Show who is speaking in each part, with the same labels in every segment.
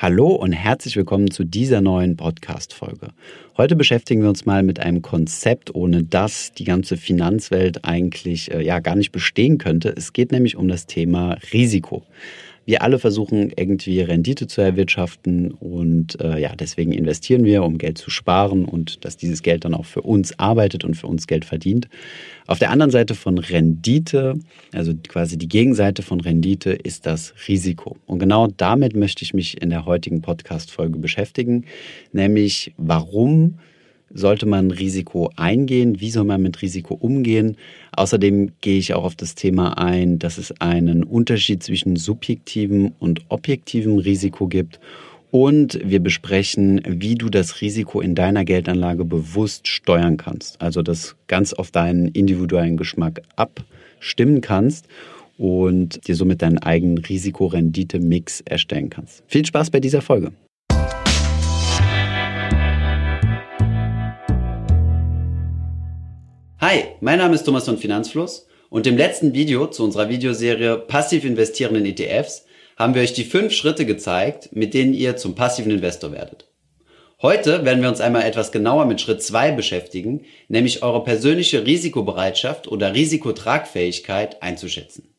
Speaker 1: Hallo und herzlich willkommen zu dieser neuen Podcast-Folge. Heute beschäftigen wir uns mal mit einem Konzept, ohne das die ganze Finanzwelt eigentlich äh, ja gar nicht bestehen könnte. Es geht nämlich um das Thema Risiko. Wir alle versuchen irgendwie Rendite zu erwirtschaften und äh, ja, deswegen investieren wir, um Geld zu sparen und dass dieses Geld dann auch für uns arbeitet und für uns Geld verdient. Auf der anderen Seite von Rendite, also quasi die Gegenseite von Rendite, ist das Risiko. Und genau damit möchte ich mich in der heutigen Podcast-Folge beschäftigen, nämlich warum sollte man Risiko eingehen? Wie soll man mit Risiko umgehen? Außerdem gehe ich auch auf das Thema ein, dass es einen Unterschied zwischen subjektivem und objektivem Risiko gibt. Und wir besprechen, wie du das Risiko in deiner Geldanlage bewusst steuern kannst. Also das ganz auf deinen individuellen Geschmack abstimmen kannst und dir somit deinen eigenen Risikorendite-Mix erstellen kannst. Viel Spaß bei dieser Folge. Hi, mein Name ist Thomas von Finanzfluss und im letzten Video zu unserer Videoserie Passiv investieren in ETFs haben wir euch die fünf Schritte gezeigt, mit denen ihr zum passiven Investor werdet. Heute werden wir uns einmal etwas genauer mit Schritt zwei beschäftigen, nämlich eure persönliche Risikobereitschaft oder Risikotragfähigkeit einzuschätzen.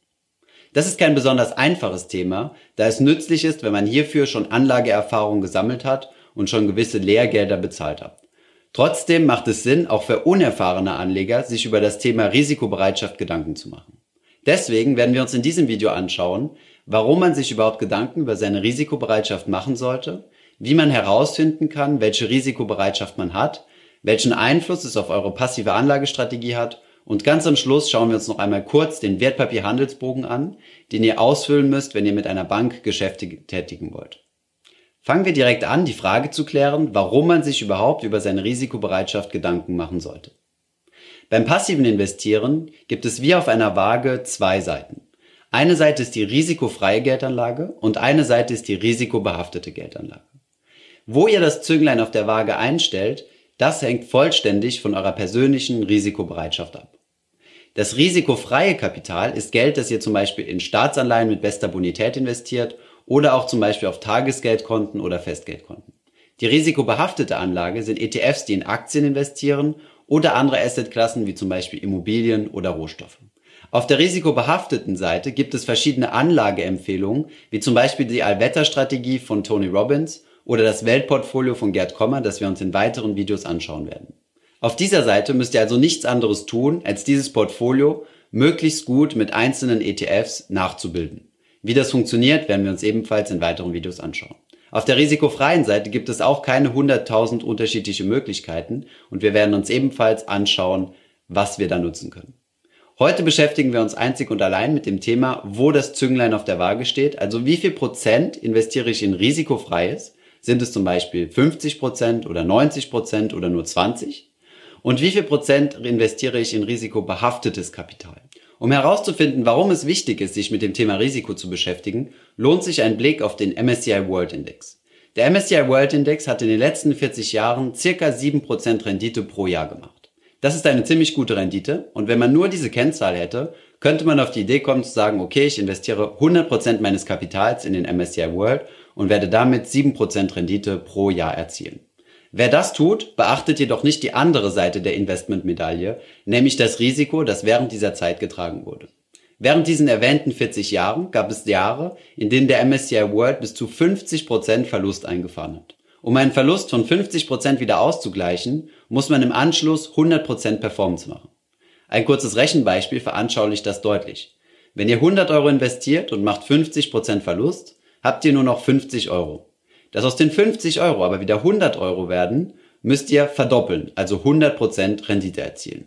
Speaker 1: Das ist kein besonders einfaches Thema, da es nützlich ist, wenn man hierfür schon Anlageerfahrung gesammelt hat und schon gewisse Lehrgelder bezahlt hat. Trotzdem macht es Sinn, auch für unerfahrene Anleger, sich über das Thema Risikobereitschaft Gedanken zu machen. Deswegen werden wir uns in diesem Video anschauen, warum man sich überhaupt Gedanken über seine Risikobereitschaft machen sollte, wie man herausfinden kann, welche Risikobereitschaft man hat, welchen Einfluss es auf eure passive Anlagestrategie hat und ganz am Schluss schauen wir uns noch einmal kurz den Wertpapierhandelsbogen an, den ihr ausfüllen müsst, wenn ihr mit einer Bank Geschäfte tätigen wollt. Fangen wir direkt an, die Frage zu klären, warum man sich überhaupt über seine Risikobereitschaft Gedanken machen sollte. Beim passiven Investieren gibt es wie auf einer Waage zwei Seiten. Eine Seite ist die risikofreie Geldanlage und eine Seite ist die risikobehaftete Geldanlage. Wo ihr das Zünglein auf der Waage einstellt, das hängt vollständig von eurer persönlichen Risikobereitschaft ab. Das risikofreie Kapital ist Geld, das ihr zum Beispiel in Staatsanleihen mit bester Bonität investiert oder auch zum Beispiel auf Tagesgeldkonten oder Festgeldkonten. Die risikobehaftete Anlage sind ETFs, die in Aktien investieren oder andere Assetklassen wie zum Beispiel Immobilien oder Rohstoffe. Auf der risikobehafteten Seite gibt es verschiedene Anlageempfehlungen, wie zum Beispiel die Allwetterstrategie von Tony Robbins oder das Weltportfolio von Gerd Kommer, das wir uns in weiteren Videos anschauen werden. Auf dieser Seite müsst ihr also nichts anderes tun, als dieses Portfolio möglichst gut mit einzelnen ETFs nachzubilden. Wie das funktioniert, werden wir uns ebenfalls in weiteren Videos anschauen. Auf der risikofreien Seite gibt es auch keine 100.000 unterschiedliche Möglichkeiten und wir werden uns ebenfalls anschauen, was wir da nutzen können. Heute beschäftigen wir uns einzig und allein mit dem Thema, wo das Zünglein auf der Waage steht, also wie viel Prozent investiere ich in risikofreies, sind es zum Beispiel 50 Prozent oder 90 Prozent oder nur 20? Und wie viel Prozent investiere ich in risikobehaftetes Kapital? Um herauszufinden, warum es wichtig ist, sich mit dem Thema Risiko zu beschäftigen, lohnt sich ein Blick auf den MSCI World Index. Der MSCI World Index hat in den letzten 40 Jahren circa 7% Rendite pro Jahr gemacht. Das ist eine ziemlich gute Rendite und wenn man nur diese Kennzahl hätte, könnte man auf die Idee kommen zu sagen, okay, ich investiere 100% meines Kapitals in den MSCI World und werde damit 7% Rendite pro Jahr erzielen. Wer das tut, beachtet jedoch nicht die andere Seite der Investmentmedaille, nämlich das Risiko, das während dieser Zeit getragen wurde. Während diesen erwähnten 40 Jahren gab es Jahre, in denen der MSCI World bis zu 50% Verlust eingefahren hat. Um einen Verlust von 50% wieder auszugleichen, muss man im Anschluss 100% Performance machen. Ein kurzes Rechenbeispiel veranschaulicht das deutlich. Wenn ihr 100 Euro investiert und macht 50% Verlust, habt ihr nur noch 50 Euro. Dass aus den 50 Euro aber wieder 100 Euro werden, müsst ihr verdoppeln, also 100% Rendite erzielen.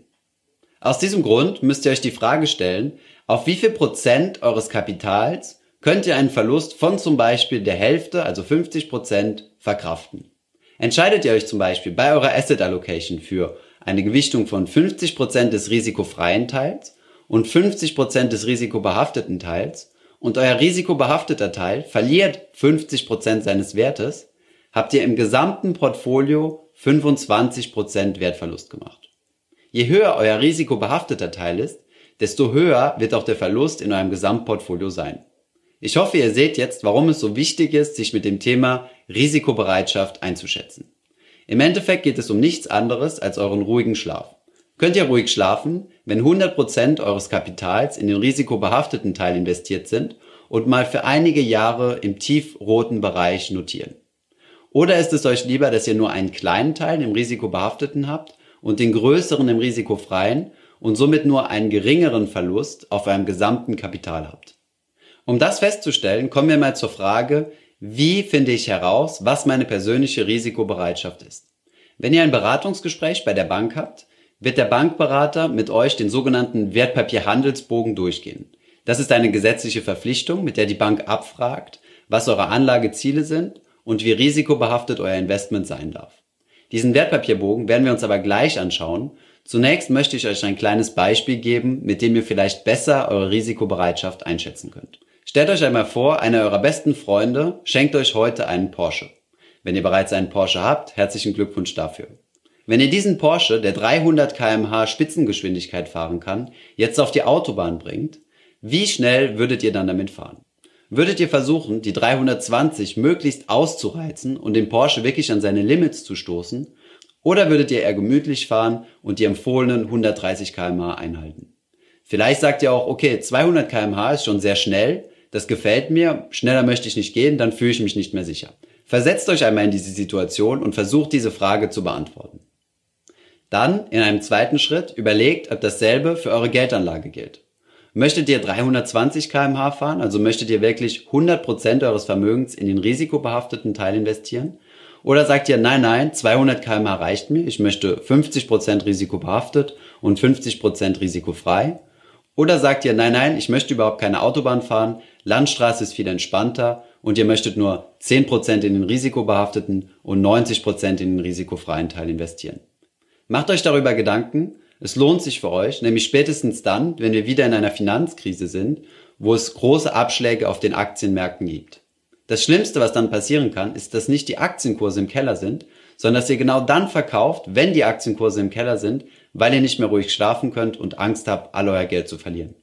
Speaker 1: Aus diesem Grund müsst ihr euch die Frage stellen, auf wie viel Prozent eures Kapitals könnt ihr einen Verlust von zum Beispiel der Hälfte, also 50%, verkraften. Entscheidet ihr euch zum Beispiel bei eurer Asset Allocation für eine Gewichtung von 50% des risikofreien Teils und 50% des risikobehafteten Teils, und euer risikobehafteter Teil verliert 50% seines Wertes, habt ihr im gesamten Portfolio 25% Wertverlust gemacht. Je höher euer risikobehafteter Teil ist, desto höher wird auch der Verlust in eurem Gesamtportfolio sein. Ich hoffe, ihr seht jetzt, warum es so wichtig ist, sich mit dem Thema Risikobereitschaft einzuschätzen. Im Endeffekt geht es um nichts anderes als euren ruhigen Schlaf. Könnt ihr ruhig schlafen, wenn 100% eures Kapitals in den risikobehafteten Teil investiert sind und mal für einige Jahre im tiefroten Bereich notieren? Oder ist es euch lieber, dass ihr nur einen kleinen Teil im risikobehafteten habt und den größeren im risikofreien und somit nur einen geringeren Verlust auf eurem gesamten Kapital habt? Um das festzustellen, kommen wir mal zur Frage, wie finde ich heraus, was meine persönliche Risikobereitschaft ist? Wenn ihr ein Beratungsgespräch bei der Bank habt, wird der Bankberater mit euch den sogenannten Wertpapierhandelsbogen durchgehen. Das ist eine gesetzliche Verpflichtung, mit der die Bank abfragt, was eure Anlageziele sind und wie risikobehaftet euer Investment sein darf. Diesen Wertpapierbogen werden wir uns aber gleich anschauen. Zunächst möchte ich euch ein kleines Beispiel geben, mit dem ihr vielleicht besser eure Risikobereitschaft einschätzen könnt. Stellt euch einmal vor, einer eurer besten Freunde schenkt euch heute einen Porsche. Wenn ihr bereits einen Porsche habt, herzlichen Glückwunsch dafür. Wenn ihr diesen Porsche, der 300 kmh Spitzengeschwindigkeit fahren kann, jetzt auf die Autobahn bringt, wie schnell würdet ihr dann damit fahren? Würdet ihr versuchen, die 320 möglichst auszureizen und den Porsche wirklich an seine Limits zu stoßen? Oder würdet ihr eher gemütlich fahren und die empfohlenen 130 kmh einhalten? Vielleicht sagt ihr auch, okay, 200 kmh ist schon sehr schnell, das gefällt mir, schneller möchte ich nicht gehen, dann fühle ich mich nicht mehr sicher. Versetzt euch einmal in diese Situation und versucht diese Frage zu beantworten. Dann, in einem zweiten Schritt, überlegt, ob dasselbe für eure Geldanlage gilt. Möchtet ihr 320 kmh fahren, also möchtet ihr wirklich 100% eures Vermögens in den risikobehafteten Teil investieren? Oder sagt ihr, nein, nein, 200 kmh reicht mir, ich möchte 50% risikobehaftet und 50% risikofrei? Oder sagt ihr, nein, nein, ich möchte überhaupt keine Autobahn fahren, Landstraße ist viel entspannter und ihr möchtet nur 10% in den risikobehafteten und 90% in den risikofreien Teil investieren. Macht euch darüber Gedanken, es lohnt sich für euch, nämlich spätestens dann, wenn wir wieder in einer Finanzkrise sind, wo es große Abschläge auf den Aktienmärkten gibt. Das Schlimmste, was dann passieren kann, ist, dass nicht die Aktienkurse im Keller sind, sondern dass ihr genau dann verkauft, wenn die Aktienkurse im Keller sind, weil ihr nicht mehr ruhig schlafen könnt und Angst habt, all euer Geld zu verlieren.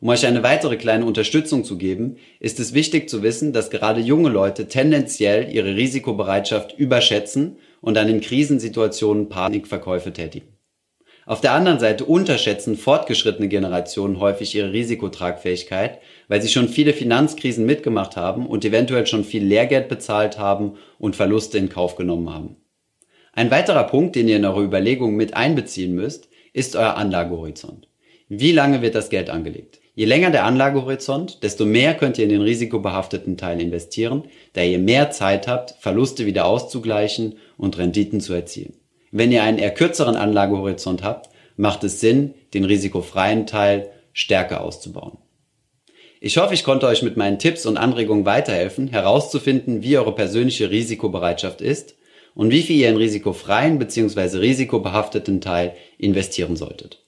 Speaker 1: Um euch eine weitere kleine Unterstützung zu geben, ist es wichtig zu wissen, dass gerade junge Leute tendenziell ihre Risikobereitschaft überschätzen und dann in Krisensituationen Panikverkäufe tätigen. Auf der anderen Seite unterschätzen fortgeschrittene Generationen häufig ihre Risikotragfähigkeit, weil sie schon viele Finanzkrisen mitgemacht haben und eventuell schon viel Lehrgeld bezahlt haben und Verluste in Kauf genommen haben. Ein weiterer Punkt, den ihr in eure Überlegungen mit einbeziehen müsst, ist euer Anlagehorizont. Wie lange wird das Geld angelegt? Je länger der Anlagehorizont, desto mehr könnt ihr in den risikobehafteten Teil investieren, da ihr mehr Zeit habt, Verluste wieder auszugleichen und Renditen zu erzielen. Wenn ihr einen eher kürzeren Anlagehorizont habt, macht es Sinn, den risikofreien Teil stärker auszubauen. Ich hoffe, ich konnte euch mit meinen Tipps und Anregungen weiterhelfen, herauszufinden, wie eure persönliche Risikobereitschaft ist und wie viel ihr in risikofreien bzw. risikobehafteten Teil investieren solltet.